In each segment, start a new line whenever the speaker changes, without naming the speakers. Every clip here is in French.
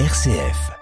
RCF.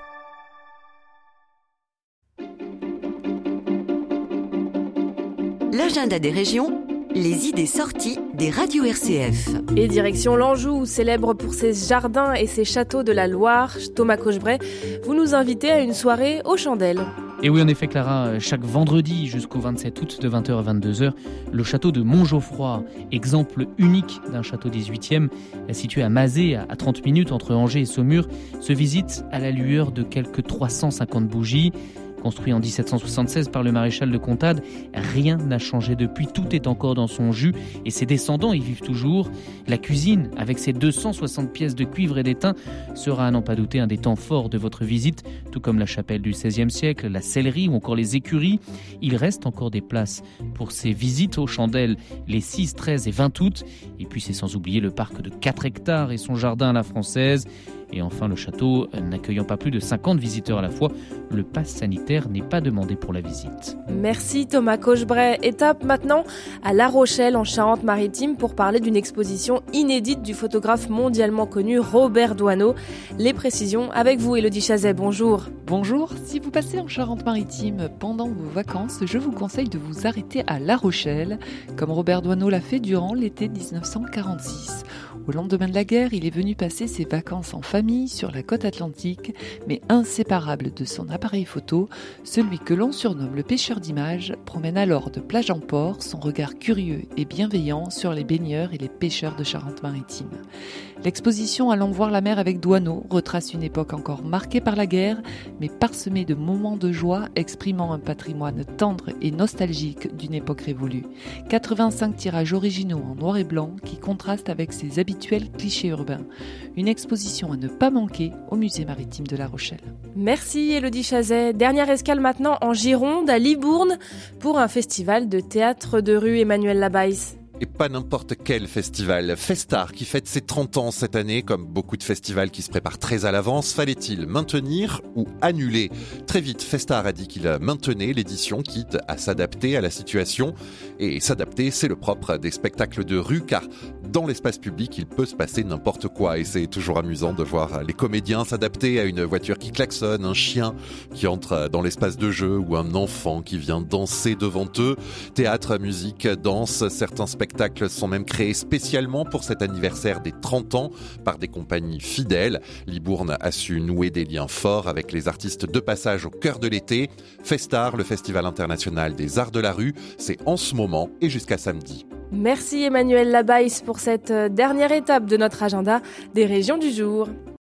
L'agenda des régions, les idées sorties des radios RCF.
Et direction l'Anjou, célèbre pour ses jardins et ses châteaux de la Loire, Thomas Cochebray, vous nous invitez à une soirée aux chandelles.
Et oui, en effet, Clara, chaque vendredi jusqu'au 27 août de 20h à 22h, le château de Montgeoffroy, exemple unique d'un château 18e, situé à Mazé, à 30 minutes entre Angers et Saumur, se visite à la lueur de quelques 350 bougies. Construit en 1776 par le maréchal de Comtade, rien n'a changé depuis, tout est encore dans son jus et ses descendants y vivent toujours. La cuisine, avec ses 260 pièces de cuivre et d'étain, sera à n'en pas douter un des temps forts de votre visite, tout comme la chapelle du XVIe siècle, la sellerie ou encore les écuries. Il reste encore des places pour ces visites aux chandelles les 6, 13 et 20 août. Et puis c'est sans oublier le parc de 4 hectares et son jardin à la française. Et enfin, le château, n'accueillant pas plus de 50 visiteurs à la fois, le pass sanitaire n'est pas demandé pour la visite.
Merci Thomas Cochebray. Étape maintenant à La Rochelle en Charente-Maritime pour parler d'une exposition inédite du photographe mondialement connu Robert Doisneau. Les précisions avec vous Elodie Chazet, bonjour.
Bonjour, si vous passez en Charente-Maritime pendant vos vacances, je vous conseille de vous arrêter à La Rochelle, comme Robert Doisneau l'a fait durant l'été 1946. Au lendemain de la guerre, il est venu passer ses vacances en famille sur la côte atlantique, mais inséparable de son appareil photo, celui que l'on surnomme le pêcheur d'images promène alors de plage en port son regard curieux et bienveillant sur les baigneurs et les pêcheurs de Charente-Maritime. L'exposition Allons voir la mer avec Douaneau retrace une époque encore marquée par la guerre, mais parsemée de moments de joie exprimant un patrimoine tendre et nostalgique d'une époque révolue. 85 tirages originaux en noir et blanc qui contrastent avec ses habituels clichés urbains. Une exposition à ne pas manquer au musée maritime de La Rochelle.
Merci Elodie Chazet. Dernière escale maintenant en Gironde, à Libourne, pour un festival de théâtre de rue Emmanuel Labaisse
et pas n'importe quel festival. Festar qui fête ses 30 ans cette année, comme beaucoup de festivals qui se préparent très à l'avance, fallait-il maintenir ou annuler? Très vite, Festar a dit qu'il maintenait l'édition, quitte à s'adapter à la situation. Et s'adapter, c'est le propre des spectacles de rue, car dans l'espace public, il peut se passer n'importe quoi. Et c'est toujours amusant de voir les comédiens s'adapter à une voiture qui klaxonne, un chien qui entre dans l'espace de jeu ou un enfant qui vient danser devant eux. Théâtre, musique, danse, certains spectacles spectacles sont même créés spécialement pour cet anniversaire des 30 ans par des compagnies fidèles. Libourne a su nouer des liens forts avec les artistes de passage au cœur de l'été. Festar, le Festival international des arts de la rue, c'est en ce moment et jusqu'à samedi.
Merci Emmanuel Labaisse pour cette euh, dernière étape de notre agenda des régions du jour.